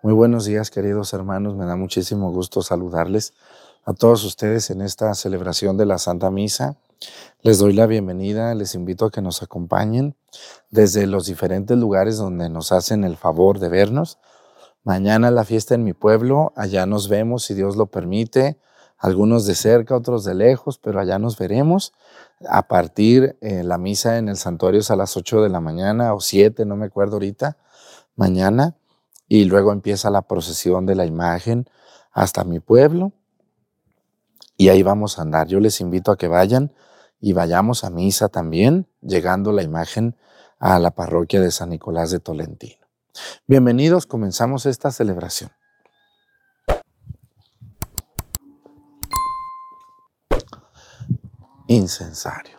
Muy buenos días, queridos hermanos. Me da muchísimo gusto saludarles a todos ustedes en esta celebración de la Santa Misa. Les doy la bienvenida, les invito a que nos acompañen desde los diferentes lugares donde nos hacen el favor de vernos. Mañana la fiesta en mi pueblo, allá nos vemos si Dios lo permite, algunos de cerca, otros de lejos, pero allá nos veremos. A partir eh, la misa en el santuario es a las 8 de la mañana o 7, no me acuerdo ahorita, mañana, y luego empieza la procesión de la imagen hasta mi pueblo y ahí vamos a andar. Yo les invito a que vayan y vayamos a misa también, llegando la imagen a la parroquia de San Nicolás de Tolentino. Bienvenidos, comenzamos esta celebración. Incensario.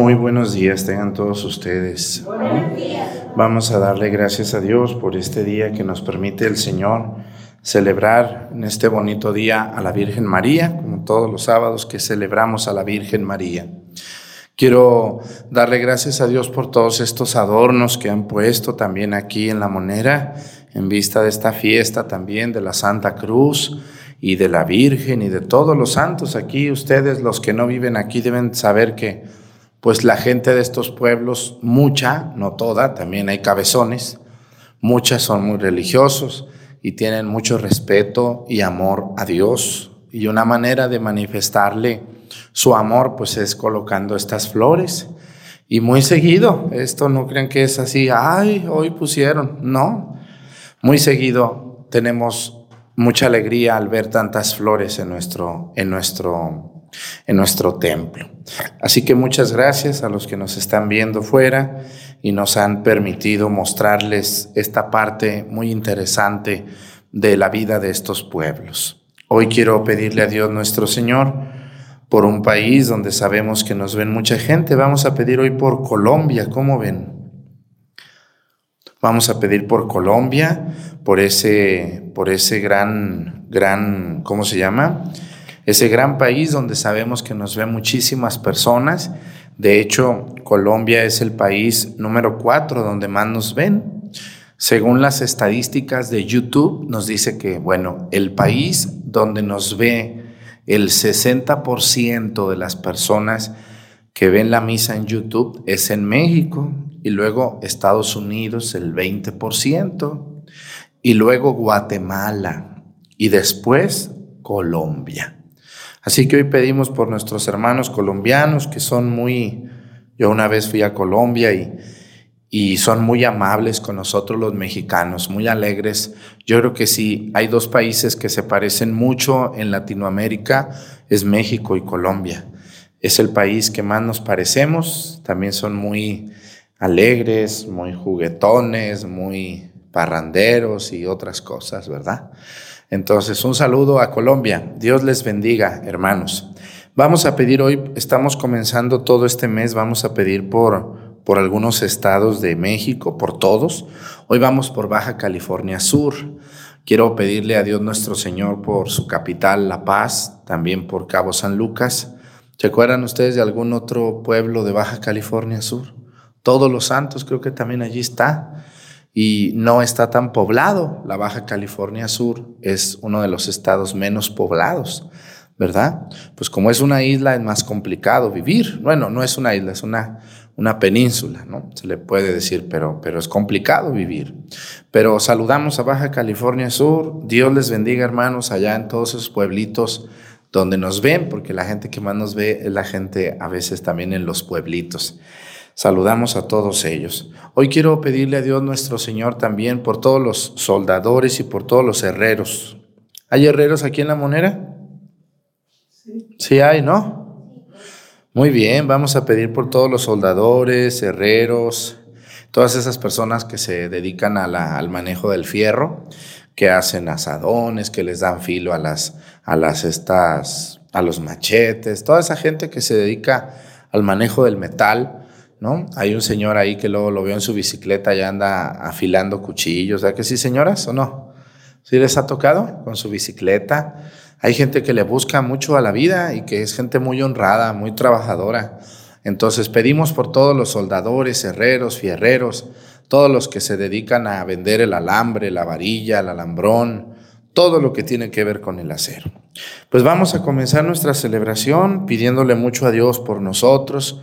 Muy buenos días tengan todos ustedes. Vamos a darle gracias a Dios por este día que nos permite el Señor celebrar en este bonito día a la Virgen María, como todos los sábados que celebramos a la Virgen María. Quiero darle gracias a Dios por todos estos adornos que han puesto también aquí en la monera, en vista de esta fiesta también de la Santa Cruz y de la Virgen y de todos los santos. Aquí ustedes, los que no viven aquí, deben saber que pues la gente de estos pueblos, mucha, no toda, también hay cabezones, muchas son muy religiosos y tienen mucho respeto y amor a Dios. Y una manera de manifestarle su amor, pues es colocando estas flores. Y muy seguido, esto no crean que es así, ay, hoy pusieron, no. Muy seguido tenemos mucha alegría al ver tantas flores en nuestro, en nuestro en nuestro templo. Así que muchas gracias a los que nos están viendo fuera y nos han permitido mostrarles esta parte muy interesante de la vida de estos pueblos. Hoy quiero pedirle a Dios nuestro Señor por un país donde sabemos que nos ven mucha gente. Vamos a pedir hoy por Colombia, ¿cómo ven? Vamos a pedir por Colombia, por ese, por ese gran, gran, ¿cómo se llama? Ese gran país donde sabemos que nos ven muchísimas personas. De hecho, Colombia es el país número cuatro donde más nos ven. Según las estadísticas de YouTube, nos dice que, bueno, el país donde nos ve el 60% de las personas que ven la misa en YouTube es en México y luego Estados Unidos el 20% y luego Guatemala y después Colombia. Así que hoy pedimos por nuestros hermanos colombianos que son muy, yo una vez fui a Colombia y, y son muy amables con nosotros los mexicanos, muy alegres. Yo creo que sí, hay dos países que se parecen mucho en Latinoamérica, es México y Colombia. Es el país que más nos parecemos, también son muy alegres, muy juguetones, muy parranderos y otras cosas, ¿verdad? Entonces, un saludo a Colombia. Dios les bendiga, hermanos. Vamos a pedir hoy, estamos comenzando todo este mes, vamos a pedir por, por algunos estados de México, por todos. Hoy vamos por Baja California Sur. Quiero pedirle a Dios nuestro Señor por su capital, La Paz, también por Cabo San Lucas. ¿Se acuerdan ustedes de algún otro pueblo de Baja California Sur? Todos los Santos, creo que también allí está y no está tan poblado. La Baja California Sur es uno de los estados menos poblados, ¿verdad? Pues como es una isla es más complicado vivir. Bueno, no es una isla, es una, una península, ¿no? Se le puede decir, pero, pero es complicado vivir. Pero saludamos a Baja California Sur. Dios les bendiga, hermanos, allá en todos esos pueblitos donde nos ven, porque la gente que más nos ve es la gente a veces también en los pueblitos. Saludamos a todos ellos. Hoy quiero pedirle a Dios nuestro Señor también por todos los soldadores y por todos los herreros. ¿Hay herreros aquí en la monera? Sí. Sí hay, ¿no? Muy bien, vamos a pedir por todos los soldadores, herreros, todas esas personas que se dedican al manejo del fierro, que hacen asadones, que les dan filo a las, a las estas, a los machetes, toda esa gente que se dedica al manejo del metal ¿no? Hay un señor ahí que luego lo veo en su bicicleta y anda afilando cuchillos, ¿verdad que sí, señoras, o no? ¿Sí les ha tocado con su bicicleta? Hay gente que le busca mucho a la vida y que es gente muy honrada, muy trabajadora. Entonces pedimos por todos los soldadores, herreros, fierreros, todos los que se dedican a vender el alambre, la varilla, el alambrón, todo lo que tiene que ver con el acero. Pues vamos a comenzar nuestra celebración pidiéndole mucho a Dios por nosotros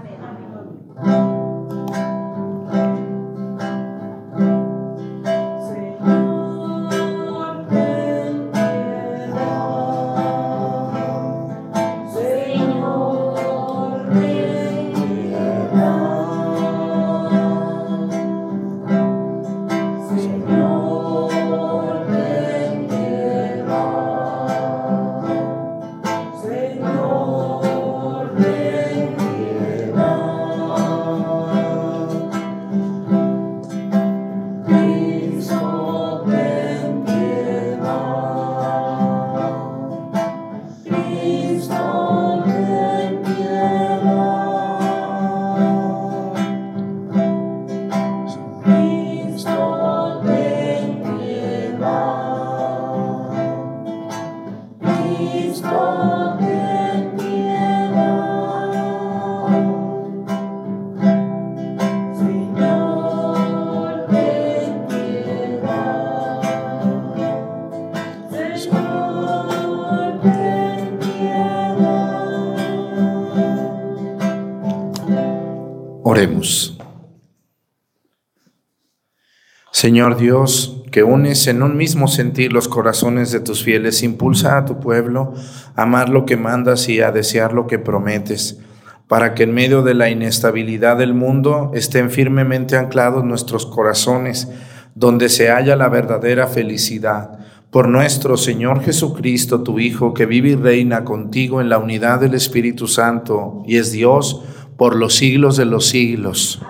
Señor Dios, que unes en un mismo sentir los corazones de tus fieles, impulsa a tu pueblo a amar lo que mandas y a desear lo que prometes, para que en medio de la inestabilidad del mundo estén firmemente anclados nuestros corazones, donde se halla la verdadera felicidad. Por nuestro Señor Jesucristo, tu Hijo, que vive y reina contigo en la unidad del Espíritu Santo y es Dios por los siglos de los siglos.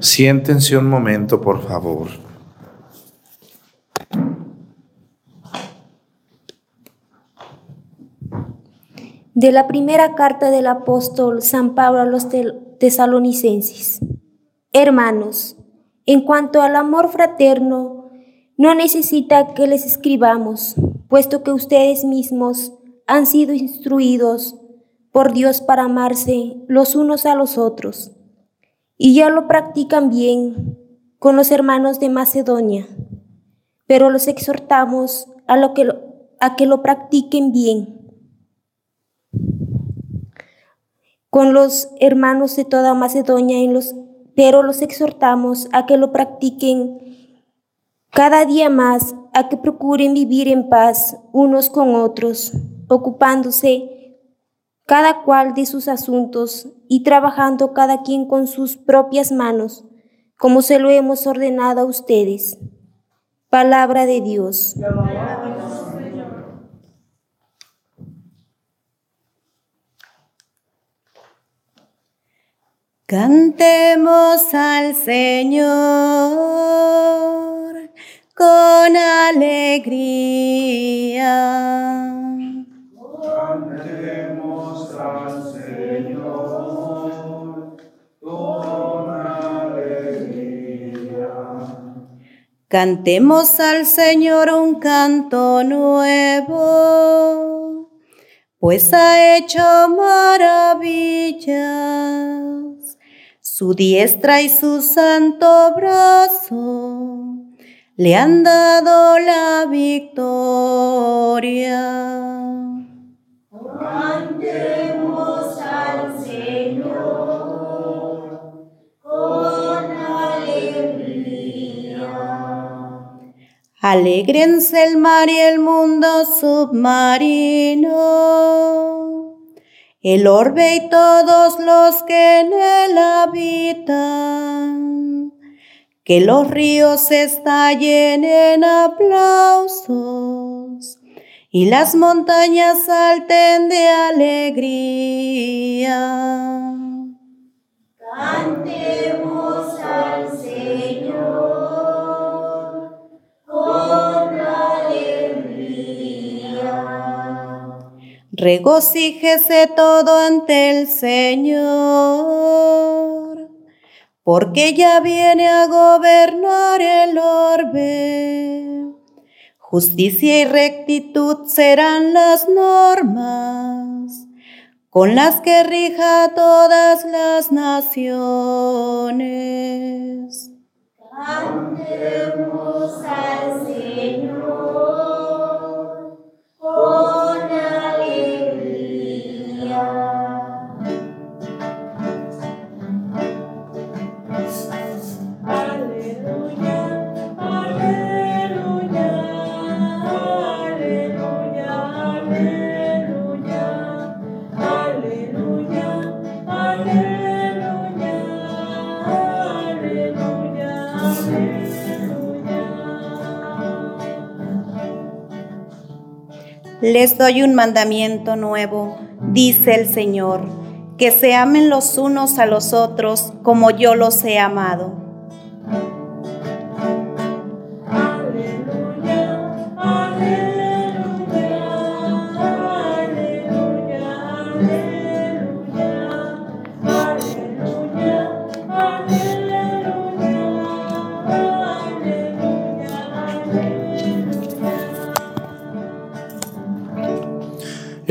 Siéntense un momento, por favor. De la primera carta del apóstol San Pablo a los tesalonicenses. Hermanos, en cuanto al amor fraterno, no necesita que les escribamos, puesto que ustedes mismos han sido instruidos por Dios para amarse los unos a los otros, y ya lo practican bien con los hermanos de Macedonia, pero los exhortamos a, que lo practiquen bien con los hermanos de toda Macedonia, en los, pero los exhortamos a que lo practiquen cada día más, a que procuren vivir en paz unos con otros, ocupándose cada cual de sus asuntos y trabajando cada quien con sus propias manos, como se lo hemos ordenado a ustedes. Palabra de Dios. Cantemos al Señor con alegría. Cantemos al Señor con alegría. Cantemos al Señor un canto nuevo, pues ha hecho maravillas su diestra y su santo brazo le han dado la victoria. Cantemos al Señor con alegría. Alégrense el mar y el mundo submarino el orbe y todos los que en él habitan. Que los ríos estallen en aplausos y las montañas salten de alegría. Cantemos al Señor Regocíjese todo ante el Señor, porque ya viene a gobernar el orbe. Justicia y rectitud serán las normas con las que rija todas las naciones. Cantemos al Señor. Alleluia. Les doy un mandamiento nuevo, dice el Señor, que se amen los unos a los otros como yo los he amado.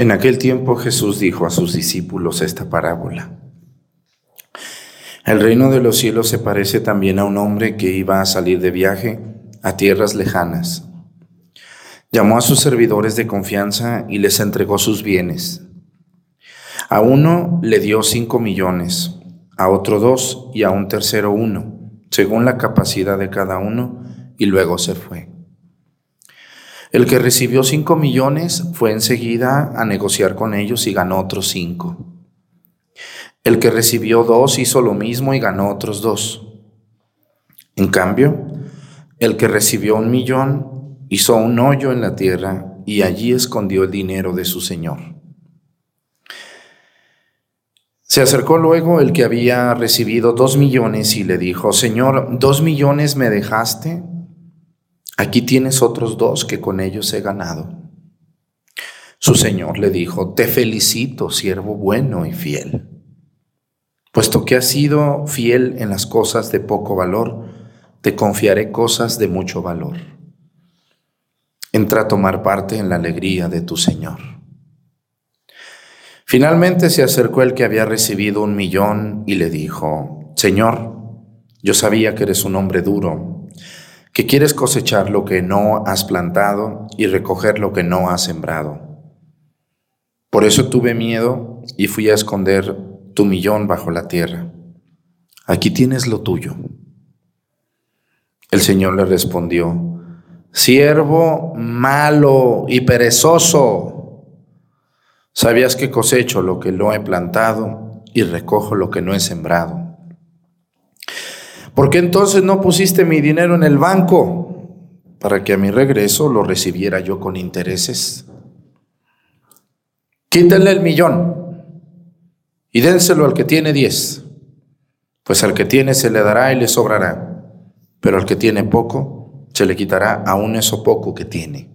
En aquel tiempo Jesús dijo a sus discípulos esta parábola. El reino de los cielos se parece también a un hombre que iba a salir de viaje a tierras lejanas. Llamó a sus servidores de confianza y les entregó sus bienes. A uno le dio cinco millones, a otro dos y a un tercero uno, según la capacidad de cada uno, y luego se fue. El que recibió cinco millones fue enseguida a negociar con ellos y ganó otros cinco. El que recibió dos hizo lo mismo y ganó otros dos. En cambio, el que recibió un millón hizo un hoyo en la tierra y allí escondió el dinero de su señor. Se acercó luego el que había recibido dos millones y le dijo, Señor, dos millones me dejaste, aquí tienes otros dos que con ellos he ganado. Su señor le dijo, te felicito, siervo bueno y fiel, puesto que has sido fiel en las cosas de poco valor, te confiaré cosas de mucho valor. Entra a tomar parte en la alegría de tu Señor. Finalmente se acercó el que había recibido un millón y le dijo, Señor, yo sabía que eres un hombre duro, que quieres cosechar lo que no has plantado y recoger lo que no has sembrado. Por eso tuve miedo y fui a esconder tu millón bajo la tierra. Aquí tienes lo tuyo. El Señor le respondió, siervo malo y perezoso. Sabías que cosecho lo que no he plantado y recojo lo que no he sembrado. ¿Por qué entonces no pusiste mi dinero en el banco para que a mi regreso lo recibiera yo con intereses? Quítenle el millón y dénselo al que tiene diez, pues al que tiene se le dará y le sobrará, pero al que tiene poco se le quitará aún eso poco que tiene.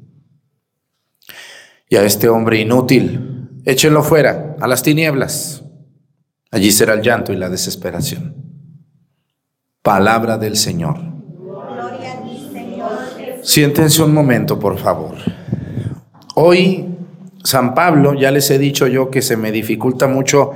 Y a este hombre inútil, Échenlo fuera, a las tinieblas. Allí será el llanto y la desesperación. Palabra del Señor. Siéntense un momento, por favor. Hoy, San Pablo, ya les he dicho yo que se me dificulta mucho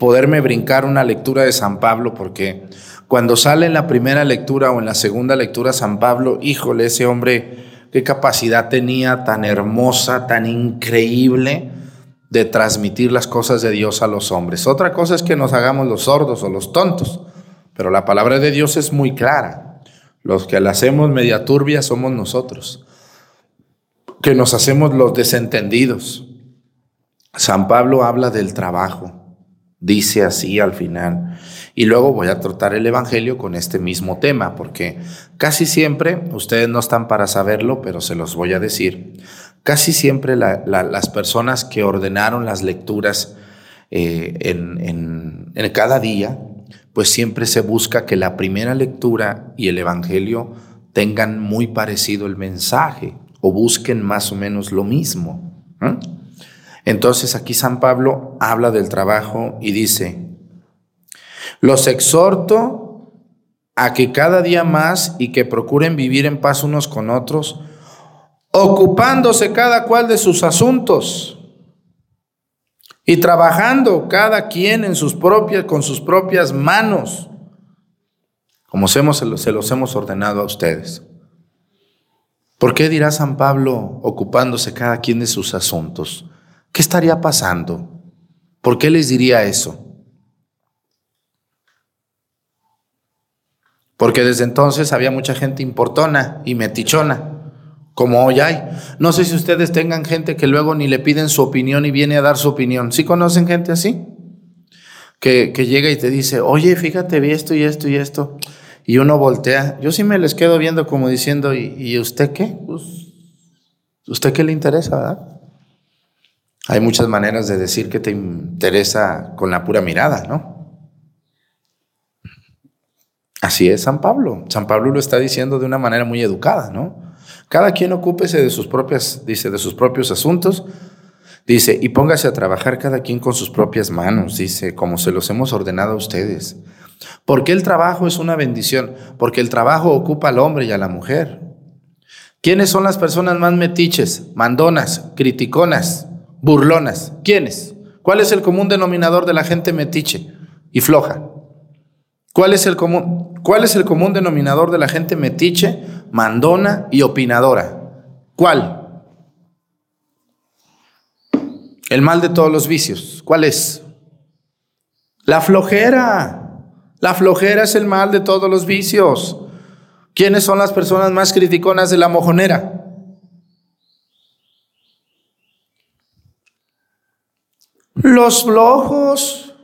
poderme brincar una lectura de San Pablo porque cuando sale en la primera lectura o en la segunda lectura San Pablo, híjole, ese hombre, qué capacidad tenía tan hermosa, tan increíble de transmitir las cosas de Dios a los hombres. Otra cosa es que nos hagamos los sordos o los tontos, pero la palabra de Dios es muy clara. Los que la hacemos media turbia somos nosotros, que nos hacemos los desentendidos. San Pablo habla del trabajo, dice así al final. Y luego voy a tratar el Evangelio con este mismo tema, porque casi siempre, ustedes no están para saberlo, pero se los voy a decir, Casi siempre las personas que ordenaron las lecturas eh, en, en cada día, pues siempre se busca que la primera lectura y el Evangelio tengan muy parecido el mensaje o busquen más o menos lo mismo. Entonces aquí San Pablo habla del trabajo y dice, los exhorto a que cada día más y que procuren vivir en paz unos con otros, ocupándose cada cual de sus asuntos y trabajando cada quien en sus propias, con sus propias manos, como se, se los hemos ordenado a ustedes. ¿Por qué dirá San Pablo ocupándose cada quien de sus asuntos? ¿Qué estaría pasando? ¿Por qué les diría eso? Porque desde entonces había mucha gente importona y metichona como hoy hay. No sé si ustedes tengan gente que luego ni le piden su opinión y viene a dar su opinión. ¿Sí conocen gente así? Que, llega y te dice, oye, fíjate, vi esto y esto y esto. Y uno voltea. Yo sí me les quedo viendo como diciendo, ¿y, usted qué? Pues, ¿Usted qué le interesa, verdad? Hay muchas maneras de decir que te interesa con la pura mirada, ¿no? Así es San Pablo. San Pablo lo está diciendo de una manera muy educada, ¿no? Cada quien ocúpese de sus propias, dice, de sus propios asuntos. Dice, y póngase a trabajar cada quien con sus propias manos, dice, como se los hemos ordenado a ustedes. Porque el trabajo es una bendición, porque el trabajo ocupa al hombre y a la mujer. ¿Quiénes son las personas más metiches, mandonas, criticonas, burlonas? ¿Quiénes? ¿Cuál es el común denominador de la gente metiche y floja? ¿Cuál es el común, cuál es el común denominador de la gente metiche, mandona y opinadora? ¿Cuál? El mal de todos los vicios. ¿Cuál es? La flojera. La flojera es el mal de todos los vicios. ¿Quiénes son las personas más criticonas de la mojonera? Los flojos,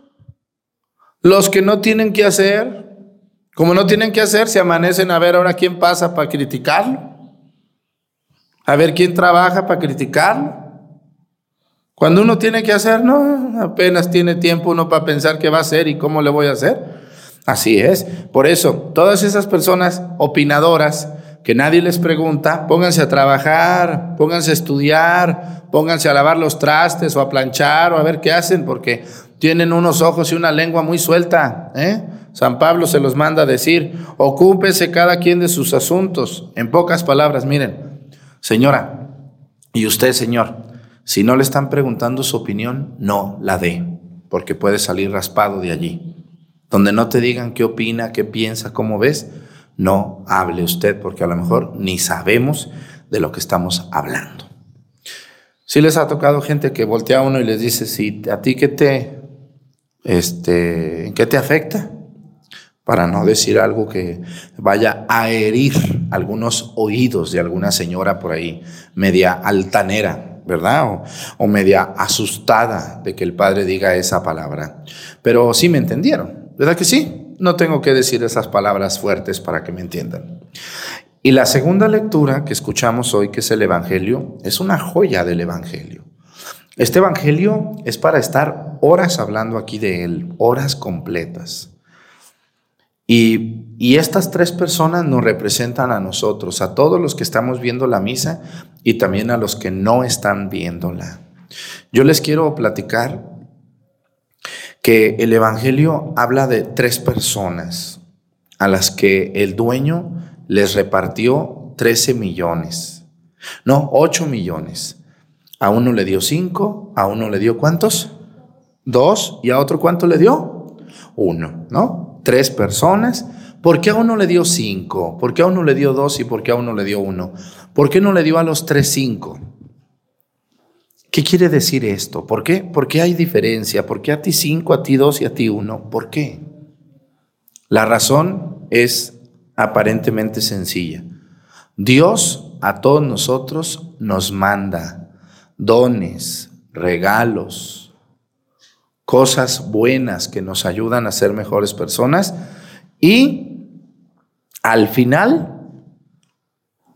los que no tienen que hacer, como no tienen que hacer, se amanecen a ver ahora quién pasa para criticarlo, a ver quién trabaja para criticarlo. Cuando uno tiene que hacer, no, apenas tiene tiempo uno para pensar qué va a hacer y cómo le voy a hacer. Así es. Por eso, todas esas personas opinadoras que nadie les pregunta, pónganse a trabajar, pónganse a estudiar, pónganse a lavar los trastes o a planchar o a ver qué hacen, porque tienen unos ojos y una lengua muy suelta. ¿eh? San Pablo se los manda a decir, ocúpese cada quien de sus asuntos. En pocas palabras, miren, señora, y usted, señor, si no le están preguntando su opinión, no la dé, porque puede salir raspado de allí. Donde no te digan qué opina, qué piensa, cómo ves, no hable usted, porque a lo mejor ni sabemos de lo que estamos hablando. Si les ha tocado gente que voltea a uno y les dice, si a ti qué te, este, ¿qué te afecta? Para no decir algo que vaya a herir algunos oídos de alguna señora por ahí, media altanera, ¿verdad? O, media asustada de que el padre diga esa palabra. Pero sí me entendieron, ¿verdad que sí? No tengo que decir esas palabras fuertes para que me entiendan. Y la segunda lectura que escuchamos hoy, que es el Evangelio, es una joya del Evangelio. Este Evangelio es para estar horas hablando aquí de él, horas completas. Y, estas tres personas nos representan a nosotros, a todos los que estamos viendo la misa y también a los que no están viéndola. Yo les quiero platicar que el Evangelio habla de tres personas a las que el dueño les repartió 13 millones. No, 8 millones. A uno le dio 5, a uno le dio cuántos? Dos, y a otro cuánto le dio? Uno, ¿no? Tres personas. ¿Por qué a uno le dio 5? ¿Por qué a uno le dio 2 y por qué a uno le dio 1? ¿Por qué no le dio a los tres 5? ¿Qué quiere decir esto? ¿Por qué? ¿Por qué hay diferencia? ¿Por qué a ti 5, a ti 2 y a ti 1? ¿Por qué? La razón es aparentemente sencilla. Dios a todos nosotros nos manda dones, regalos, cosas buenas que nos ayudan a ser mejores personas y al final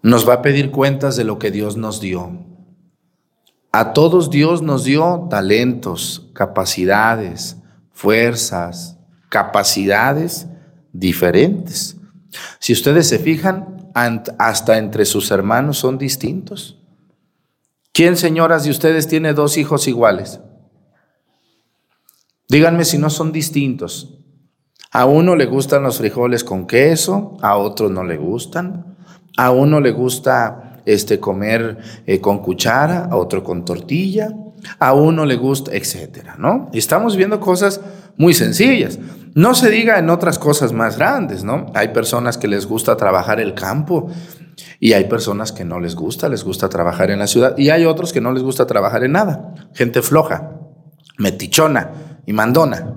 nos va a pedir cuentas de lo que Dios nos dio. A todos Dios nos dio talentos, capacidades, fuerzas, capacidades diferentes. Si ustedes se fijan, hasta entre sus hermanos son distintos. ¿Quién, señoras de ustedes, tiene dos hijos iguales? Díganme si no son distintos. A uno le gustan los frijoles con queso, a otro no le gustan. A uno le gusta este, comer eh, con cuchara, a otro con tortilla. A uno le gusta, etcétera, ¿no? Estamos viendo cosas muy sencillas. No se diga en otras cosas más grandes, ¿no? Hay personas que les gusta trabajar el campo y hay personas que no les gusta, les gusta trabajar en la ciudad y hay otros que no les gusta trabajar en nada. Gente floja, metichona y mandona.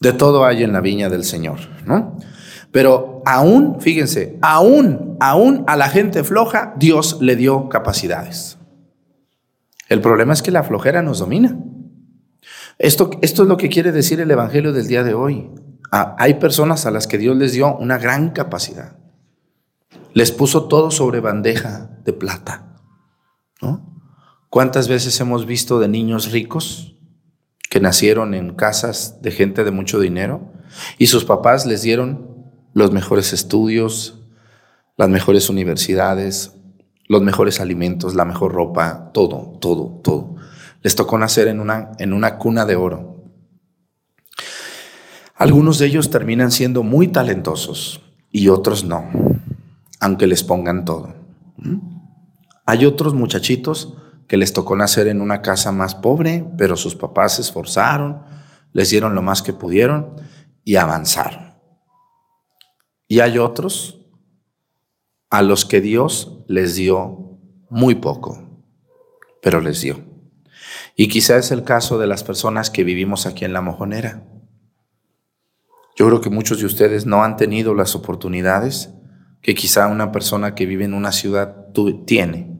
De todo hay en la viña del Señor, ¿no? Pero aún, fíjense, aún, aún a la gente floja Dios le dio capacidades. El problema es que la flojera nos domina. Esto, esto es lo que quiere decir el Evangelio del día de hoy. Ah, hay personas a las que Dios les dio una gran capacidad. Les puso todo sobre bandeja de plata. ¿no? ¿Cuántas veces hemos visto de niños ricos que nacieron en casas de gente de mucho dinero y sus papás les dieron los mejores estudios, las mejores universidades, los mejores alimentos, la mejor ropa, todo, todo, todo les tocó nacer en una, en una cuna de oro. Algunos de ellos terminan siendo muy talentosos y otros no, aunque les pongan todo. ¿Mm? Hay otros muchachitos que les tocó nacer en una casa más pobre, pero sus papás se esforzaron, les dieron lo más que pudieron y avanzaron. Y hay otros a los que Dios les dio muy poco, pero les dio. Y quizá es el caso de las personas que vivimos aquí en La Mojonera. Yo creo que muchos de ustedes no han tenido las oportunidades que quizá una persona que vive en una ciudad tiene.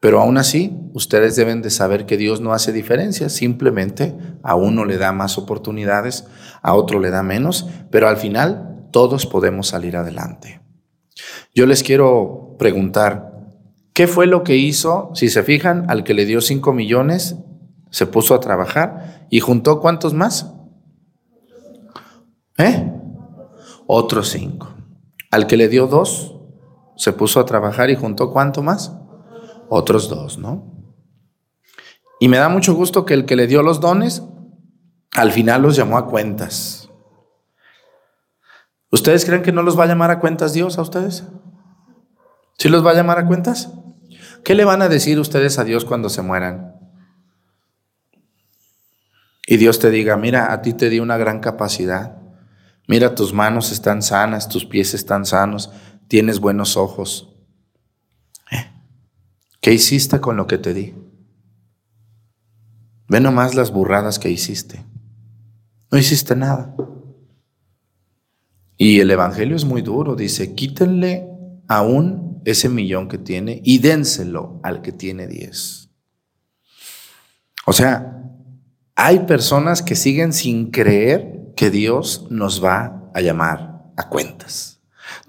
Pero aún así, ustedes deben de saber que Dios no hace diferencia, simplemente a uno le da más oportunidades, a otro le da menos, pero al final todos podemos salir adelante. Yo les quiero preguntar, ¿qué fue lo que hizo, si se fijan, al que le dio 5 millones, se puso a trabajar y juntó cuántos más? ¿Eh? Otros cinco. Al que le dio dos, se puso a trabajar y juntó cuánto más? Otros dos, ¿no? Y me da mucho gusto que el que le dio los dones, al final los llamó a cuentas. ¿Ustedes creen que no los va a llamar a cuentas Dios a ustedes? ¿Sí los va a llamar a cuentas? ¿Qué le van a decir ustedes a Dios cuando se mueran? Y Dios te diga, mira, a ti te di una gran capacidad. Mira, tus manos están sanas, tus pies están sanos, tienes buenos ojos. ¿Qué hiciste con lo que te di? Ve nomás las burradas que hiciste. No hiciste nada. Y el Evangelio es muy duro. Dice, quítenle aún ese millón que tiene y dénselo al que tiene diez. O sea, hay personas que siguen sin creer que Dios nos va a llamar a cuentas.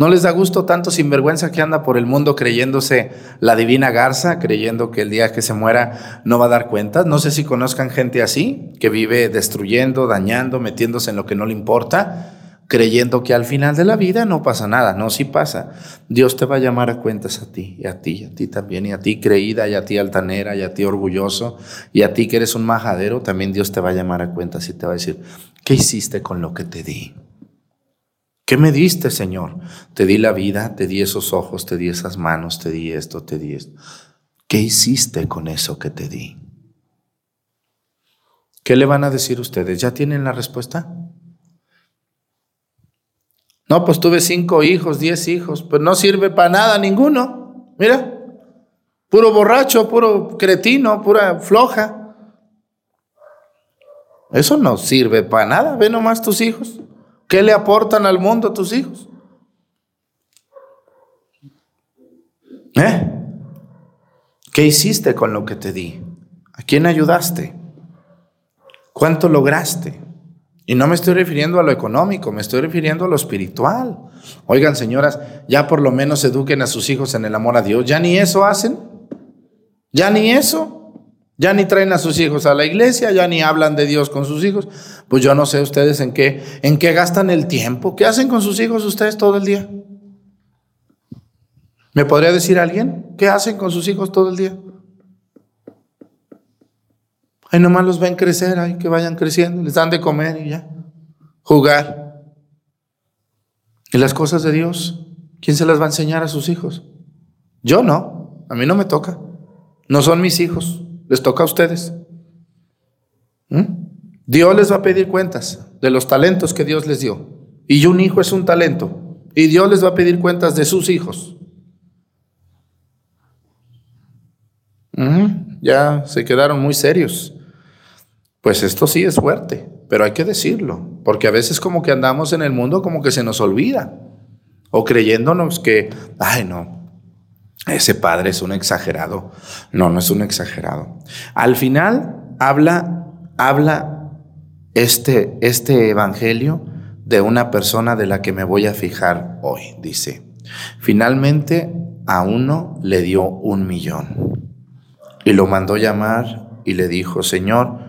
¿No les da gusto tanto sinvergüenza que anda por el mundo creyéndose la divina garza, creyendo que el día que se muera no va a dar cuentas? No sé si conozcan gente así, que vive destruyendo, dañando, metiéndose en lo que no le importa creyendo que al final de la vida no pasa nada. No, sí pasa. Dios te va a llamar a cuentas a ti, y a ti, y a ti también, y a ti creída, y a ti altanera, y a ti orgulloso, y a ti que eres un majadero, también Dios te va a llamar a cuentas y te va a decir, ¿qué hiciste con lo que te di? ¿Qué me diste, Señor? Te di la vida, te di esos ojos, te di esas manos, te di esto, te di esto. ¿Qué hiciste con eso que te di? ¿Qué le van a decir ustedes? ¿Ya tienen la respuesta? No, pues tuve cinco hijos, diez hijos, pero no sirve para nada ninguno. Mira, puro borracho, puro cretino, pura floja. Eso no sirve para nada. Ve nomás tus hijos. ¿Qué le aportan al mundo tus hijos? ¿Eh? ¿Qué hiciste con lo que te di? ¿A quién ayudaste? ¿Cuánto lograste? Y no me estoy refiriendo a lo económico, me estoy refiriendo a lo espiritual. Oigan, señoras, ya por lo menos eduquen a sus hijos en el amor a Dios. ¿Ya ni eso hacen? ¿Ya ni eso? ¿Ya ni traen a sus hijos a la iglesia? ¿Ya ni hablan de Dios con sus hijos? Pues yo no sé ustedes en qué, en qué gastan el tiempo. ¿Qué hacen con sus hijos ustedes todo el día? ¿Me podría decir alguien? ¿Qué hacen con sus hijos todo el día? Ahí nomás los ven crecer, ahí que vayan creciendo, les dan de comer y ya. Jugar. Y las cosas de Dios, ¿quién se las va a enseñar a sus hijos? Yo no, a mí no me toca. No son mis hijos, les toca a ustedes. ¿Mm? Dios les va a pedir cuentas de los talentos que Dios les dio. Y un hijo es un talento. Y Dios les va a pedir cuentas de sus hijos. Ya se quedaron muy serios. Pues esto sí es fuerte, pero hay que decirlo, porque a veces como que andamos en el mundo como que se nos olvida, o creyéndonos que, ay no, ese padre es un exagerado. No, no es un exagerado. Al final habla, habla este, este evangelio de una persona de la que me voy a fijar hoy, dice. Finalmente a uno le dio un millón y lo mandó llamar y le dijo, Señor,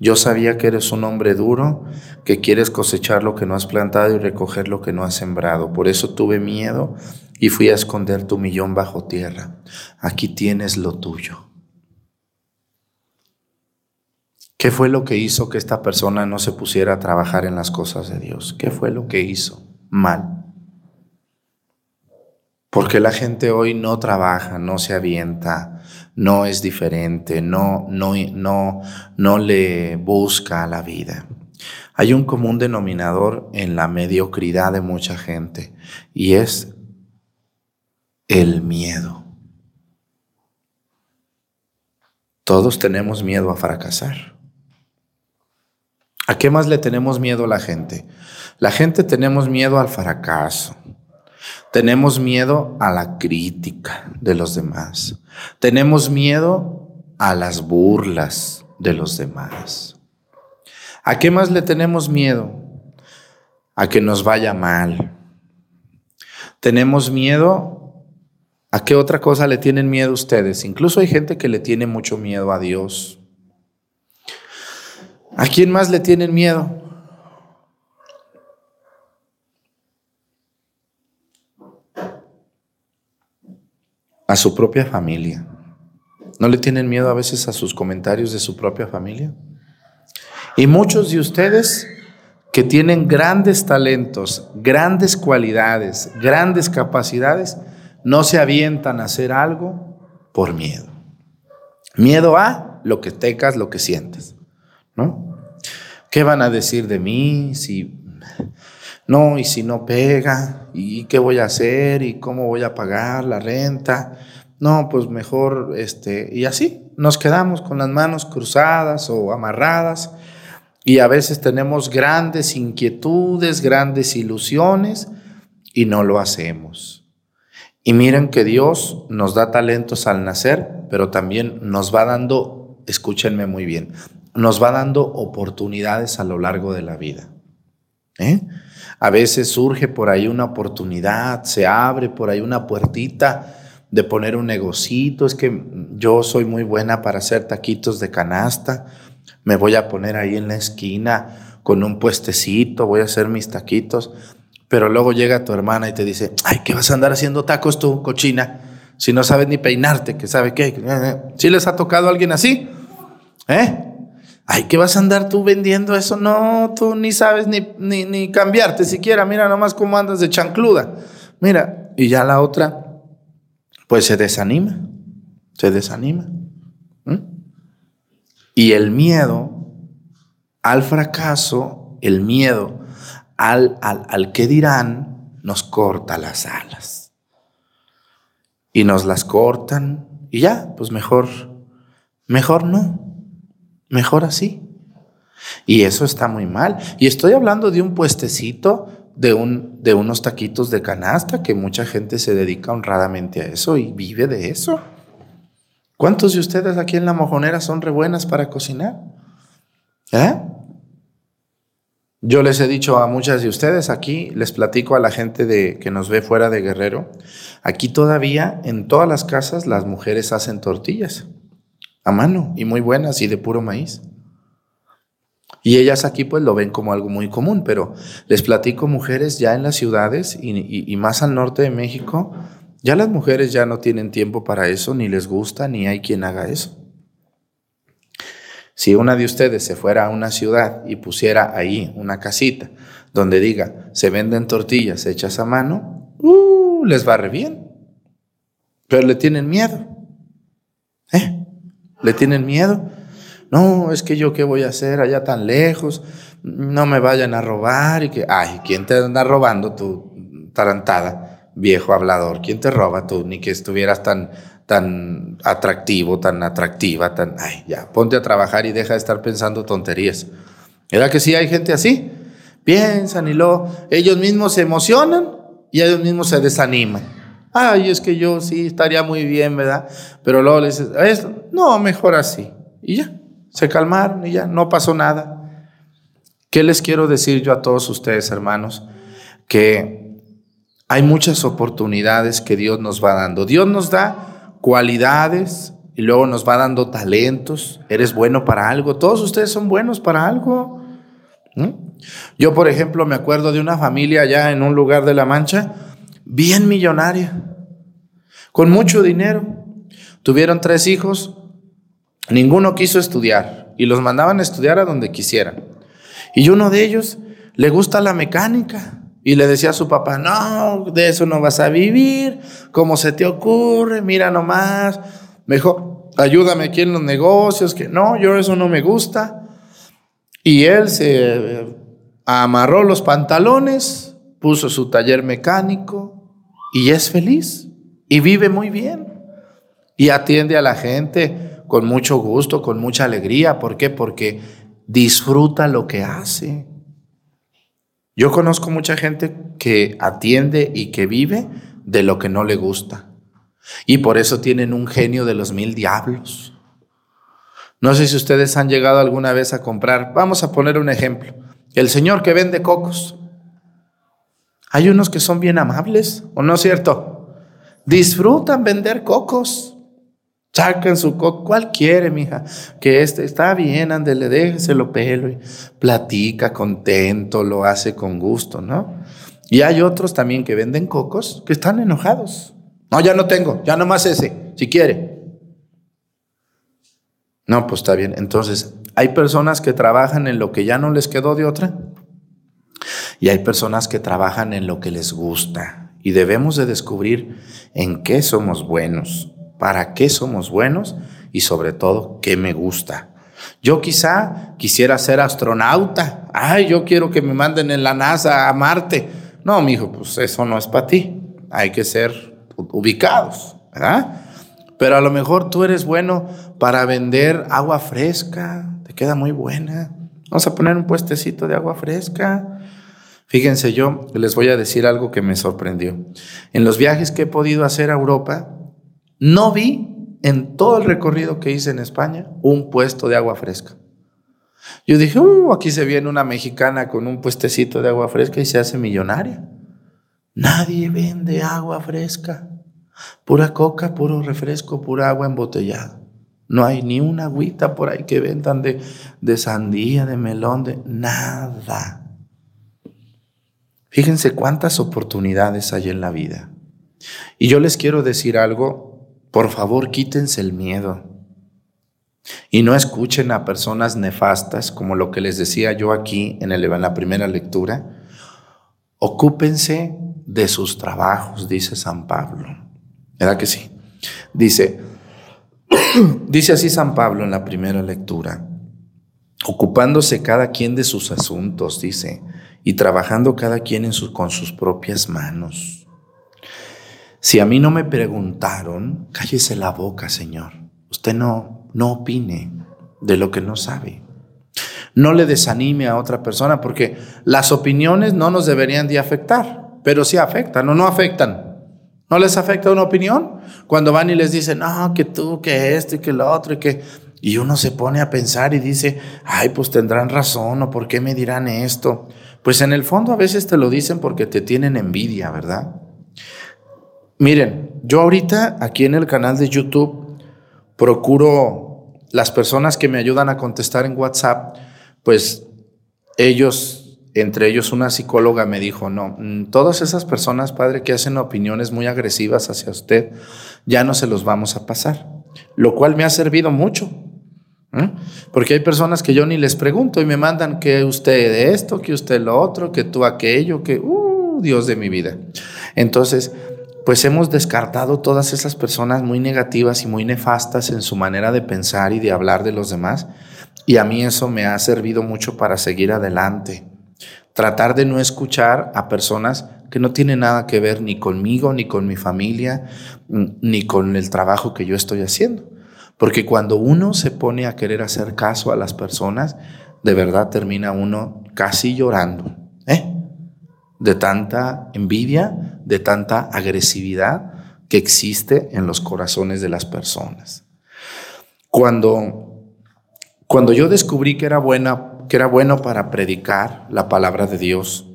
yo sabía que eres un hombre duro, que quieres cosechar lo que no has plantado y recoger lo que no has sembrado. Por eso tuve miedo y fui a esconder tu millón bajo tierra. Aquí tienes lo tuyo. ¿Qué fue lo que hizo que esta persona no se pusiera a trabajar en las cosas de Dios? ¿Qué fue lo que hizo mal? Porque la gente hoy no trabaja, no se avienta, no es diferente, no, no, no, no le busca la vida. Hay un común denominador en la mediocridad de mucha gente y es el miedo. Todos tenemos miedo a fracasar. ¿A qué más le tenemos miedo a la gente? La gente tenemos miedo al fracaso. Tenemos miedo a la crítica de los demás. Tenemos miedo a las burlas de los demás. ¿A qué más le tenemos miedo? A que nos vaya mal. Tenemos miedo. ¿A qué otra cosa le tienen miedo ustedes? Incluso hay gente que le tiene mucho miedo a Dios. ¿A quién más le tienen miedo? A su propia familia. ¿No le tienen miedo a veces a sus comentarios de su propia familia? Y muchos de ustedes que tienen grandes talentos, grandes cualidades, grandes capacidades, no se avientan a hacer algo por miedo. Miedo a lo que tecas, lo que sientes. ¿no? ¿Qué van a decir de mí si no y si no pega y qué voy a hacer y cómo voy a pagar la renta? No, pues mejor este y así nos quedamos con las manos cruzadas o amarradas y a veces tenemos grandes inquietudes, grandes ilusiones y no lo hacemos. Y miren que Dios nos da talentos al nacer, pero también nos va dando, escúchenme muy bien, nos va dando oportunidades a lo largo de la vida. ¿eh? A veces surge por ahí una oportunidad, se abre por ahí una puertita de poner un negocito. Es que yo soy muy buena para hacer taquitos de canasta. Me voy a poner ahí en la esquina con un puestecito, voy a hacer mis taquitos. Pero luego llega tu hermana y te dice, ay, ¿qué vas a andar haciendo tacos tú, cochina? Si no sabes ni peinarte, que sabe qué. ¿Sí les ha tocado a alguien así? ¿Eh? Ay, ¿qué vas a andar tú vendiendo eso? No, tú ni sabes ni, ni, ni cambiarte siquiera. Mira nomás cómo andas de chancluda. Mira, y ya la otra, pues se desanima, se desanima. Y el miedo al fracaso, el miedo al, al, al que dirán, nos corta las alas. Y nos las cortan y ya, pues mejor, mejor no. Mejor así. Y eso está muy mal. Y estoy hablando de un puestecito, de, un, de unos taquitos de canasta, que mucha gente se dedica honradamente a eso y vive de eso. ¿Cuántos de ustedes aquí en la mojonera son re buenas para cocinar? ¿Eh? Yo les he dicho a muchas de ustedes aquí, les platico a la gente de, que nos ve fuera de Guerrero, aquí todavía en todas las casas las mujeres hacen tortillas a mano y muy buenas y de puro maíz. Y ellas aquí pues lo ven como algo muy común, pero les platico mujeres ya en las ciudades y, y, y, más al norte de México, ya las mujeres ya no tienen tiempo para eso, ni les gusta, ni hay quien haga eso. Si una de ustedes se fuera a una ciudad y pusiera ahí una casita donde diga, se venden tortillas hechas a mano, uh, les va re bien, pero le tienen miedo. ¿Eh? ¿Le tienen miedo? No, es que yo qué voy a hacer allá tan lejos, no me vayan a robar y que, ay, ¿quién te anda robando tu tarantada, viejo hablador? ¿Quién te roba tú? Ni que estuvieras tan, tan atractivo, tan atractiva, tan, ay, ya, ponte a trabajar y deja de estar pensando tonterías. ¿Verdad que sí hay gente así? Piensan y luego ellos mismos se emocionan y ellos mismos se desaniman ay, es que yo sí estaría muy bien, ¿verdad? Pero luego le dices, no, mejor así. Y ya, se calmaron y ya, no pasó nada. ¿Qué les quiero decir yo a todos ustedes, hermanos? Que hay muchas oportunidades que Dios nos va dando. Dios nos da cualidades y luego nos va dando talentos. Eres bueno para algo. Todos ustedes son buenos para algo. Yo, por ejemplo, me acuerdo de una familia allá en un lugar de La Mancha bien millonaria, con mucho dinero. Tuvieron tres hijos, ninguno quiso estudiar y los mandaban a estudiar a donde quisieran. Y uno de ellos le gusta la mecánica y le decía a su papá, no, de eso no vas a vivir, ¿cómo se te ocurre? Mira nomás, mejor ayúdame aquí en los negocios, que no, yo eso no me gusta. Y él se amarró los pantalones, puso su taller mecánico y es feliz y vive muy bien y atiende a la gente con mucho gusto, con mucha alegría. ¿Por qué? Porque disfruta lo que hace. Yo conozco mucha gente que atiende y que vive de lo que no le gusta. Y por eso tienen un genio de los mil diablos. No sé si ustedes han llegado alguna vez a comprar, vamos a poner un ejemplo, el señor que vende cocos. Hay unos que son bien amables, ¿o no es cierto? Disfrutan vender cocos. Sacan su coco, ¿cuál quiere, mija? Que este está bien, ándele, déjeselo pelo y platica contento, lo hace con gusto, ¿no? Y hay otros también que venden cocos que están enojados. No, ya no tengo, ya nomás ese, si quiere. No, pues está bien. Entonces, hay personas que trabajan en lo que ya no les quedó de otra. Y hay personas que trabajan en lo que les gusta. Y debemos de descubrir en qué somos buenos, para qué somos buenos y sobre todo qué me gusta. Yo quizá quisiera ser astronauta. Ay, yo quiero que me manden en la NASA a Marte. No, mi hijo, pues eso no es para ti. Hay que ser ubicados, ¿verdad? Pero a lo mejor tú eres bueno para vender agua fresca, te queda muy buena. Vamos a poner un puestecito de agua fresca. Fíjense, yo les voy a decir algo que me sorprendió. En los viajes que he podido hacer a Europa, no vi en todo el recorrido que hice en España un puesto de agua fresca. Yo dije, uh, aquí se viene una mexicana con un puestecito de agua fresca y se hace millonaria. Nadie vende agua fresca. Pura coca, puro refresco, pura agua embotellada. No hay ni una agüita por ahí que vendan de, de sandía, de melón, de nada. Fíjense cuántas oportunidades hay en la vida. Y yo les quiero decir algo, por favor quítense el miedo. Y no escuchen a personas nefastas como lo que les decía yo aquí en, la primera lectura. Ocúpense de sus trabajos, dice San Pablo. ¿Verdad que sí? Dice, dice así San Pablo en la primera lectura, ocupándose cada quien de sus asuntos, dice, y trabajando cada quien en con sus propias manos. Si a mí no me preguntaron, cállese la boca, Señor. Usted no, no opine de lo que no sabe. No le desanime a otra persona porque las opiniones no nos deberían de afectar, pero sí afectan o no afectan. ¿No les afecta una opinión? Cuando van y les dicen, no, que tú, que esto y que lo otro y que... Y uno se pone a pensar y dice, ay, pues tendrán razón o por qué me dirán esto. Pues en el fondo a veces te lo dicen porque te tienen envidia, ¿verdad? Miren, yo ahorita aquí en el canal de YouTube procuro las personas que me ayudan a contestar en WhatsApp, pues ellos entre ellos una psicóloga me dijo, no, mm, todas esas personas, padre, que hacen opiniones muy agresivas hacia usted, ya no se los vamos a pasar, lo cual me ha servido mucho. Porque hay personas que yo ni les pregunto y me mandan que usted esto, que usted lo otro, que tú aquello, que, uh, Dios de mi vida. Entonces, pues hemos descartado todas esas personas muy negativas y muy nefastas en su manera de pensar y de hablar de los demás. Y a mí eso me ha servido mucho para seguir adelante tratar de no escuchar a personas que no tienen nada que ver ni conmigo, ni con mi familia, mm, ni con el trabajo que yo estoy haciendo. Porque cuando uno se pone a querer hacer caso a las personas, de verdad termina uno casi llorando, ¿eh? De tanta envidia, de tanta agresividad que existe en los corazones de las personas. Cuando, cuando yo descubrí que era buena que era bueno para predicar la palabra de Dios.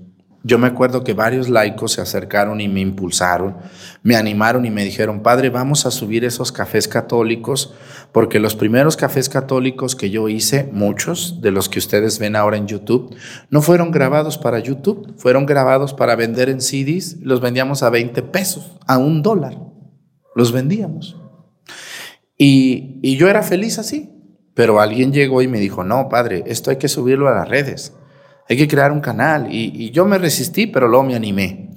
Yo me acuerdo que varios laicos se acercaron y me impulsaron, me animaron y me dijeron, Padre, vamos a subir esos cafés católicos, porque los primeros cafés católicos que yo hice, muchos de los que ustedes ven ahora en YouTube, no fueron grabados para YouTube, fueron grabados para vender en CDs, los vendíamos a 20 pesos, a un dólar, los vendíamos. Y, y yo era feliz así, pero alguien llegó y me dijo, no, padre, esto hay que subirlo a las redes, hay que crear un canal. Y, yo me resistí, pero luego me animé.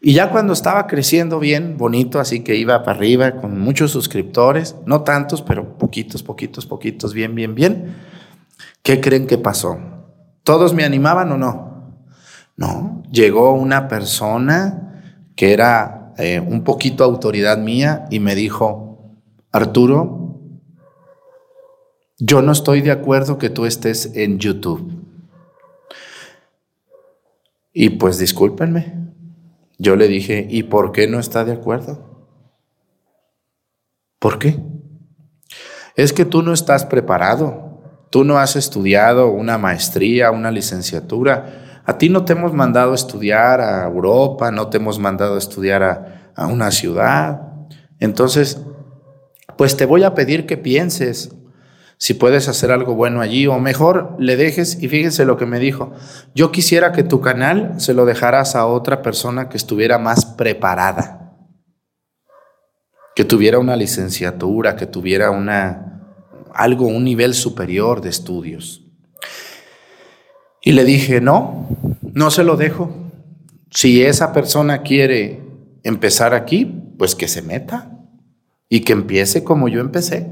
Y ya cuando estaba creciendo bien, bonito, así que iba para arriba con muchos suscriptores, no tantos, pero poquitos, poquitos, poquitos, bien, bien, bien, ¿qué creen que pasó? ¿Todos me animaban o no? No, llegó una persona que era eh, un poquito autoridad mía y me dijo, Arturo, yo no estoy de acuerdo que tú estés en YouTube. Y pues discúlpenme. Yo le dije, ¿y por qué no está de acuerdo? ¿Por qué? Es que tú no estás preparado. Tú no has estudiado una maestría, una licenciatura. A ti no te hemos mandado a estudiar a Europa, no te hemos mandado a estudiar a, a una ciudad. Entonces, pues te voy a pedir que pienses si puedes hacer algo bueno allí o mejor le dejes y fíjense lo que me dijo. Yo quisiera que tu canal se lo dejaras a otra persona que estuviera más preparada, que tuviera una licenciatura, que tuviera una algo un nivel superior de estudios. Y le dije, "No, no se lo dejo. Si esa persona quiere empezar aquí, pues que se meta y que empiece como yo empecé,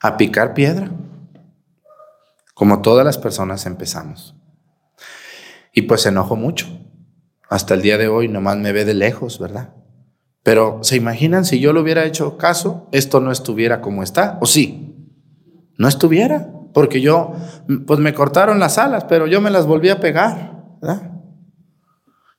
a picar piedra, como todas las personas empezamos. Y pues se enojó mucho. Hasta el día de hoy nomás me ve de lejos, ¿verdad? Pero ¿se imaginan si yo le hubiera hecho caso, esto no estuviera como está? ¿O sí? No estuviera, porque yo, pues me cortaron las alas, pero yo me las volví a pegar, ¿verdad?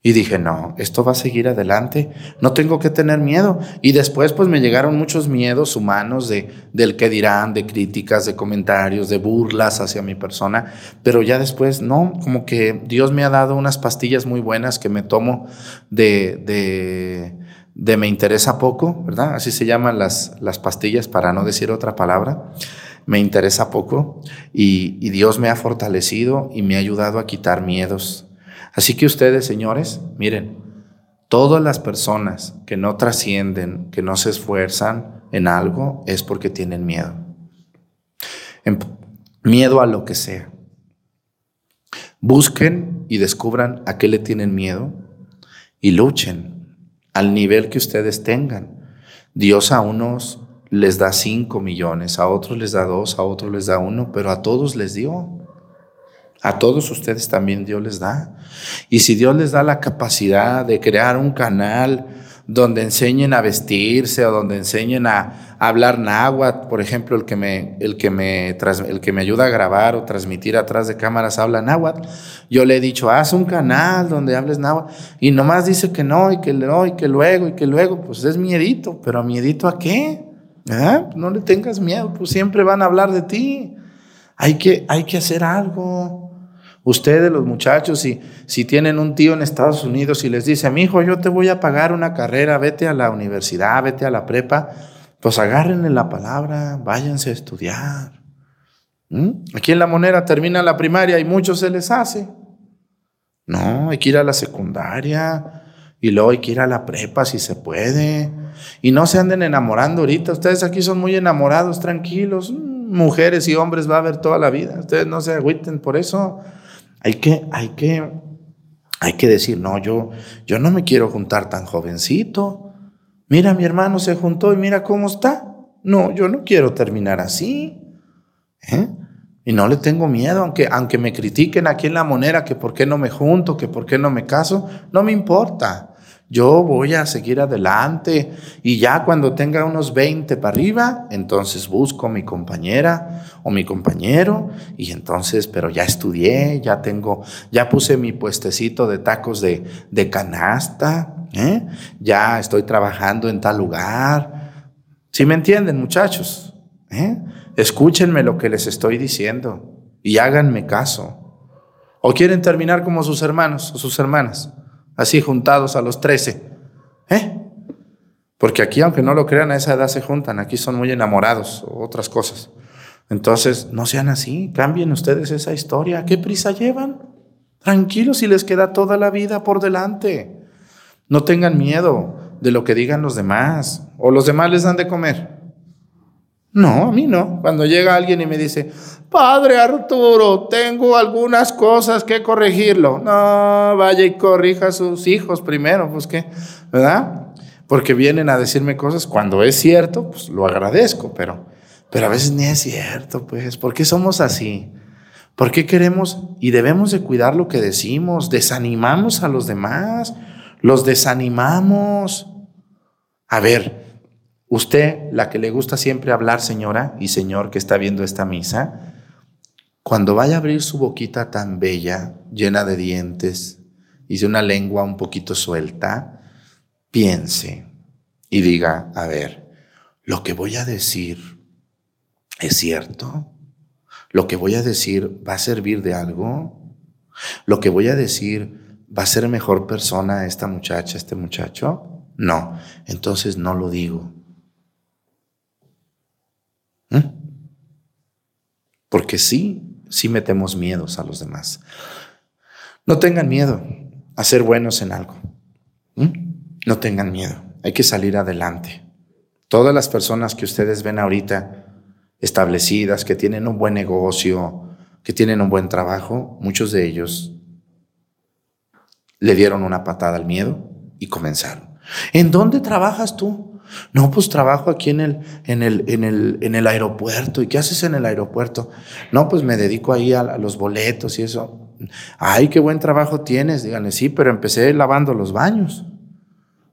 Y dije, no, esto va a seguir adelante, no tengo que tener miedo. Y después pues me llegaron muchos miedos humanos de, del que dirán, de críticas, de comentarios, de burlas hacia mi persona, pero ya después no, como que Dios me ha dado unas pastillas muy buenas que me tomo de, de, de me interesa poco, ¿verdad? Así se llaman las, las pastillas para no decir otra palabra me interesa poco y, y, Dios me ha fortalecido y me ha ayudado a quitar miedos, Así que ustedes, señores, miren, todas las personas que no trascienden, que no se esfuerzan en algo, es porque tienen miedo. Miedo a lo que sea. Busquen y descubran a qué le tienen miedo y luchen al nivel que ustedes tengan. Dios a unos les da cinco millones, a otros les da dos, a otros les da uno, pero a todos les dio. A todos ustedes también Dios les da. Y si Dios les da la capacidad de crear un canal donde enseñen a vestirse o donde enseñen a, hablar náhuatl, por ejemplo, el que, me, el, que me, el que me ayuda a grabar o transmitir atrás de cámaras habla náhuatl, yo le he dicho, haz un canal donde hables náhuatl, y nomás dice que no, y que no, y que luego, y que luego, pues es miedito, pero miedito a qué? ¿Ah? No le tengas miedo, pues siempre van a hablar de ti. Hay que, hay que hacer algo. Ustedes, los muchachos, si, si tienen un tío en Estados Unidos y les dice, mi hijo, yo te voy a pagar una carrera, vete a la universidad, vete a la prepa, pues agárrenle la palabra, váyanse a estudiar. ¿Mm? Aquí en La Monera termina la primaria y muchos se les hace. No, hay que ir a la secundaria y luego hay que ir a la prepa si se puede. Y no se anden enamorando ahorita. Ustedes aquí son muy enamorados, tranquilos. Mm, mujeres y hombres va a haber toda la vida. Ustedes no se agüiten por eso. Hay que, hay que, hay que decir, no, yo, yo no me quiero juntar tan jovencito. Mira, mi hermano se juntó y mira cómo está. No, yo no quiero terminar así. ¿eh? Y no le tengo miedo, aunque, aunque me critiquen aquí en la monera que por qué no me junto, que por qué no me caso, no me importa. Yo voy a seguir adelante y ya cuando tenga unos 20 para arriba, entonces busco mi compañera o mi compañero y entonces, pero ya estudié, ya tengo, ya puse mi puestecito de tacos de, de canasta, ¿eh? ya estoy trabajando en tal lugar. ¿Sí me entienden muchachos? ¿Eh? Escúchenme lo que les estoy diciendo y háganme caso. ¿O quieren terminar como sus hermanos o sus hermanas? Así juntados a los 13. ¿Eh? Porque aquí, aunque no lo crean, a esa edad se juntan, aquí son muy enamorados o otras cosas. Entonces, no sean así, cambien ustedes esa historia. ¿Qué prisa llevan? Tranquilos si les queda toda la vida por delante. No tengan miedo de lo que digan los demás o los demás les dan de comer. No, a mí no. Cuando llega alguien y me dice, Padre Arturo, tengo algunas cosas que corregirlo. No, vaya y corrija a sus hijos primero, pues qué, ¿verdad? Porque vienen a decirme cosas cuando es cierto, pues lo agradezco, pero, pero a veces ni es cierto, pues. ¿Por qué somos así? ¿Por qué queremos y debemos de cuidar lo que decimos? Desanimamos a los demás, los desanimamos. A ver, Usted, la que le gusta siempre hablar, señora y señor que está viendo esta misa, cuando vaya a abrir su boquita tan bella, llena de dientes y de una lengua un poquito suelta, piense y diga, a ver, lo que voy a decir es cierto. Lo que voy a decir va a servir de algo. Lo que voy a decir va a ser mejor persona esta muchacha, este muchacho. No, entonces no lo digo. ¿Mm? Porque sí, sí metemos miedos a los demás. No tengan miedo a ser buenos en algo. No tengan miedo. Hay que salir adelante. Todas las personas que ustedes ven ahorita establecidas, que tienen un buen negocio, que tienen un buen trabajo, muchos de ellos le dieron una patada al miedo y comenzaron. ¿En dónde trabajas tú? No, pues trabajo aquí en el, en el, en el, en el aeropuerto. ¿Y qué haces en el aeropuerto? No, pues me dedico ahí a, a los boletos y eso. Ay, qué buen trabajo tienes. Díganle, sí, pero empecé lavando los baños.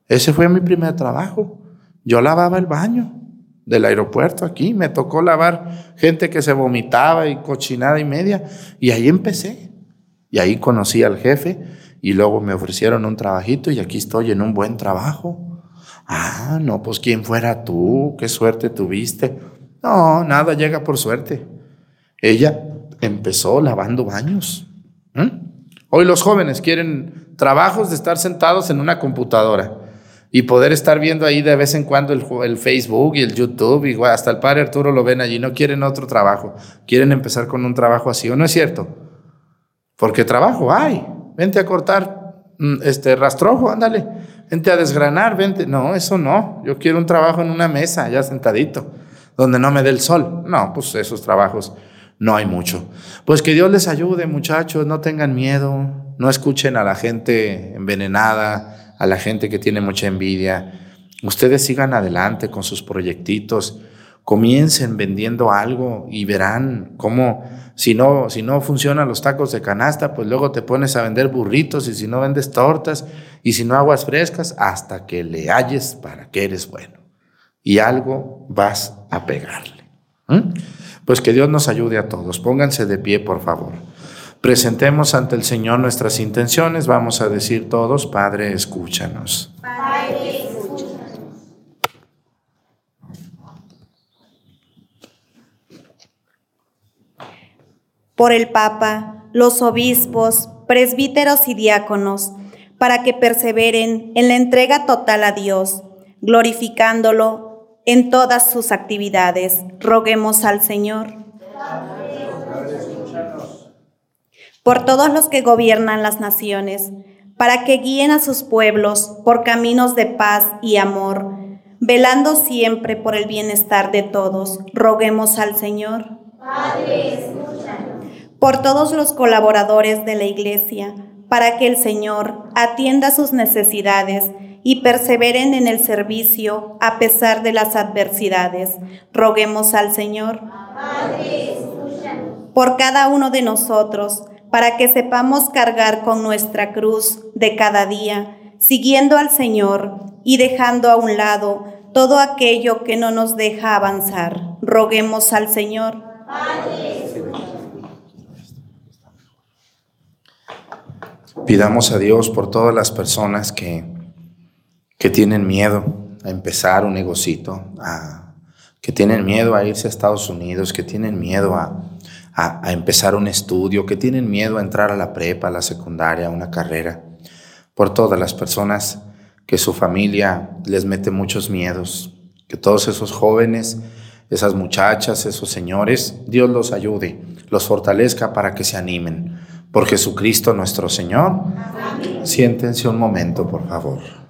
Ese fue mi primer trabajo. Yo lavaba el baño del aeropuerto aquí. Me tocó lavar gente que se vomitaba y cochinada y media. Y ahí empecé. Y ahí conocí al jefe y luego me ofrecieron un trabajito y aquí estoy en un buen trabajo. Ah, no, pues quién fuera tú, qué suerte tuviste. No, nada llega por suerte. Ella empezó lavando baños. Hoy los jóvenes quieren trabajos de estar sentados en una computadora y poder estar viendo ahí de vez en cuando el, el, Facebook y el YouTube y hasta el padre Arturo lo ven allí. No quieren otro trabajo, quieren empezar con un trabajo así, ¿o no es cierto? Porque trabajo hay. Vente a cortar mm, este rastrojo, ándale vente a desgranar, vente. No, eso no. Yo quiero un trabajo en una mesa, ya sentadito, donde no me dé el sol. No, pues esos trabajos no hay mucho. Pues que Dios les ayude, muchachos, no tengan miedo, no escuchen a la gente envenenada, a la gente que tiene mucha envidia. Ustedes sigan adelante con sus proyectitos, comiencen vendiendo algo y verán cómo si no, si no funcionan los tacos de canasta, pues luego te pones a vender burritos y si no vendes tortas y si no aguas frescas, hasta que le halles para que eres bueno. Y algo vas a pegarle. Pues que Dios nos ayude a todos. Pónganse de pie, por favor. Presentemos ante el Señor nuestras intenciones. Vamos a decir todos, Padre, escúchanos. Por el Papa, los obispos, presbíteros y diáconos, para que perseveren en la entrega total a Dios, glorificándolo en todas sus actividades. Roguemos al Señor. Por todos los que gobiernan las naciones, para que guíen a sus pueblos por caminos de paz y amor, velando siempre por el bienestar de todos. Roguemos al Señor. Padre, por todos los colaboradores de la Iglesia, para que el Señor atienda sus necesidades y perseveren en el servicio a pesar de las adversidades. Roguemos al Señor. Por cada uno de nosotros, para que sepamos cargar con nuestra cruz de cada día, siguiendo al Señor y dejando a un lado todo aquello que no nos deja avanzar. Roguemos al Señor. Pidamos a Dios por todas las personas que, que tienen miedo a empezar un negocito, a, que tienen miedo a irse a Estados Unidos, que tienen miedo a, a, a, empezar un estudio, que tienen miedo a entrar a la prepa, a la secundaria, a una carrera. Por todas las personas que su familia les mete muchos miedos, que todos esos jóvenes, esas muchachas, esos señores, Dios los ayude, los fortalezca para que se animen por Jesucristo nuestro Señor. Siéntense un momento, por favor.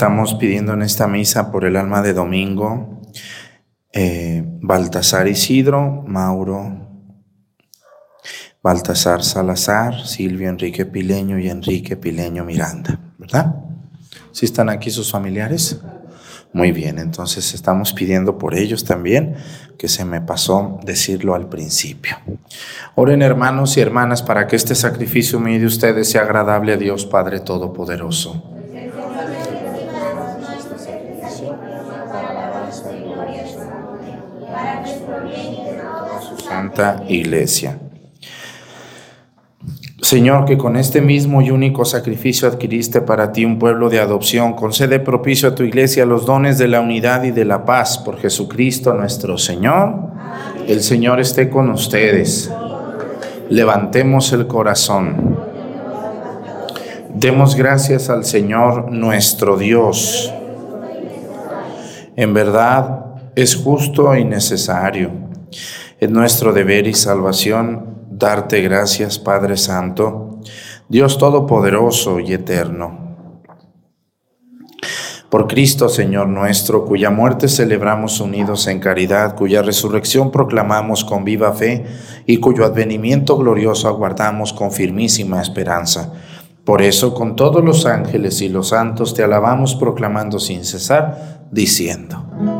Estamos pidiendo en esta misa por el alma de Domingo, eh, Baltasar Isidro, Mauro, Baltasar Salazar, Silvio Enrique Pileño y Enrique Pileño Miranda, ¿verdad? ¿Sí están aquí sus familiares? Muy bien, entonces estamos pidiendo por ellos también, que se me pasó decirlo al principio. Oren hermanos y hermanas para que este sacrificio mío de ustedes sea agradable a Dios Padre Todopoderoso. Su Santa Iglesia. Señor, que con este mismo y único sacrificio adquiriste para ti un pueblo de adopción, concede propicio a tu iglesia los dones de la unidad y de la paz por Jesucristo nuestro Señor. El Señor esté con ustedes. Levantemos el corazón. Demos gracias al Señor nuestro Dios. En verdad es justo y necesario. Es nuestro deber y salvación darte gracias, Padre Santo, Dios Todopoderoso y Eterno. Por Cristo, Señor nuestro, cuya muerte celebramos unidos en caridad, cuya resurrección proclamamos con viva fe y cuyo advenimiento glorioso aguardamos con firmísima esperanza. Por eso, con todos los ángeles y los santos, te alabamos proclamando sin cesar, diciendo.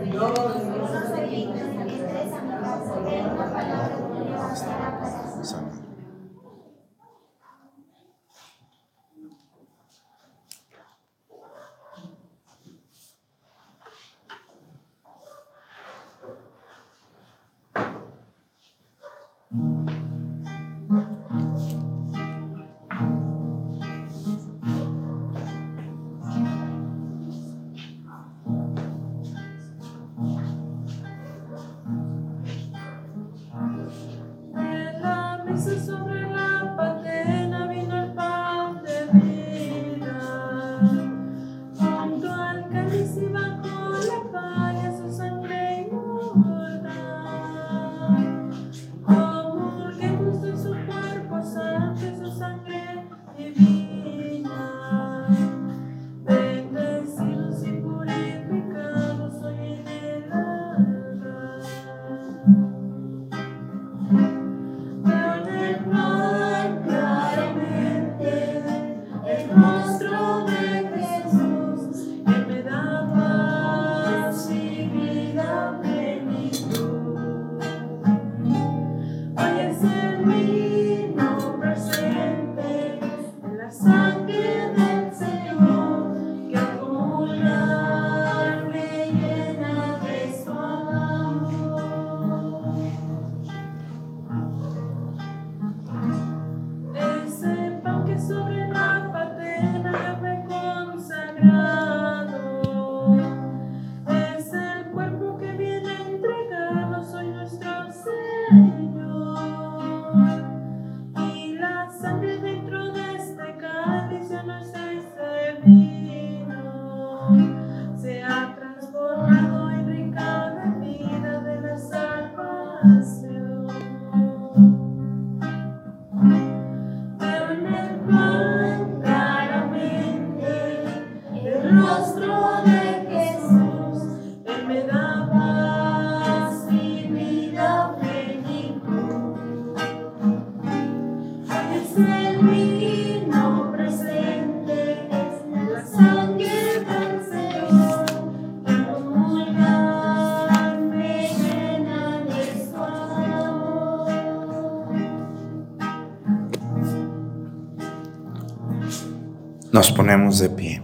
Nos ponemos de pie.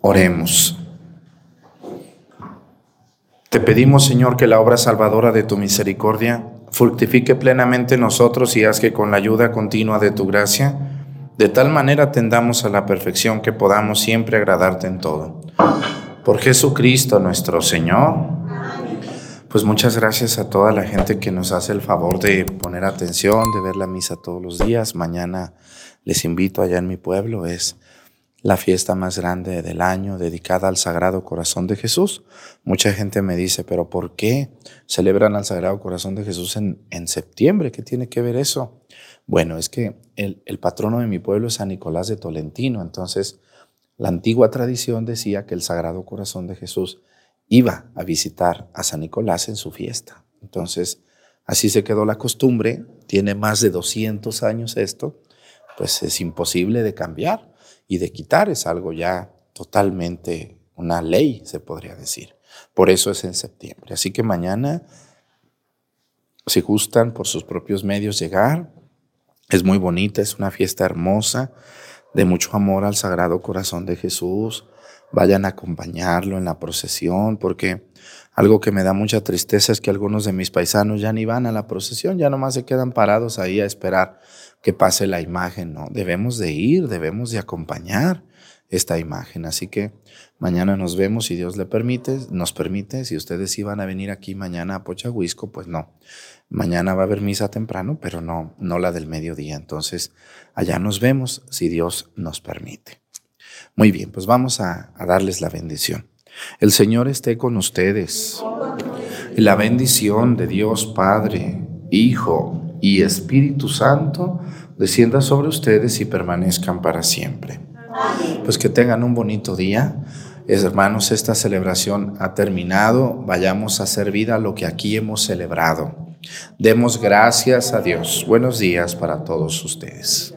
Oremos. Te pedimos, Señor, que la obra salvadora de tu misericordia fructifique plenamente en nosotros y haz que con la ayuda continua de tu gracia, de tal manera tendamos a la perfección que podamos siempre agradarte en todo. Por Jesucristo nuestro Señor. Pues muchas gracias a toda la gente que nos hace el favor de poner atención, de ver la misa todos los días. Mañana les invito allá en mi pueblo, es la fiesta más grande del año dedicada al Sagrado Corazón de Jesús. Mucha gente me dice, pero ¿por qué celebran al Sagrado Corazón de Jesús en, en septiembre? ¿Qué tiene que ver eso? Bueno, es que el, el patrono de mi pueblo es San Nicolás de Tolentino, entonces la antigua tradición decía que el Sagrado Corazón de Jesús iba a visitar a San Nicolás en su fiesta. Entonces, así se quedó la costumbre, tiene más de 200 años esto, pues es imposible de cambiar y de quitar, es algo ya totalmente una ley, se podría decir. Por eso es en septiembre. Así que mañana, si gustan por sus propios medios llegar, es muy bonita, es una fiesta hermosa, de mucho amor al Sagrado Corazón de Jesús. Vayan a acompañarlo en la procesión, porque algo que me da mucha tristeza es que algunos de mis paisanos ya ni van a la procesión, ya nomás se quedan parados ahí a esperar que pase la imagen, ¿no? Debemos de ir, debemos de acompañar esta imagen. Así que mañana nos vemos, si Dios le permite, nos permite. Si ustedes iban a venir aquí mañana a Pochahuisco, pues no. Mañana va a haber misa temprano, pero no, no la del mediodía. Entonces, allá nos vemos, si Dios nos permite. Muy bien, pues vamos a, a darles la bendición. El Señor esté con ustedes. La bendición de Dios Padre, Hijo y Espíritu Santo descienda sobre ustedes y permanezcan para siempre. Pues que tengan un bonito día. Hermanos, esta celebración ha terminado. Vayamos a hacer vida lo que aquí hemos celebrado. Demos gracias a Dios. Buenos días para todos ustedes.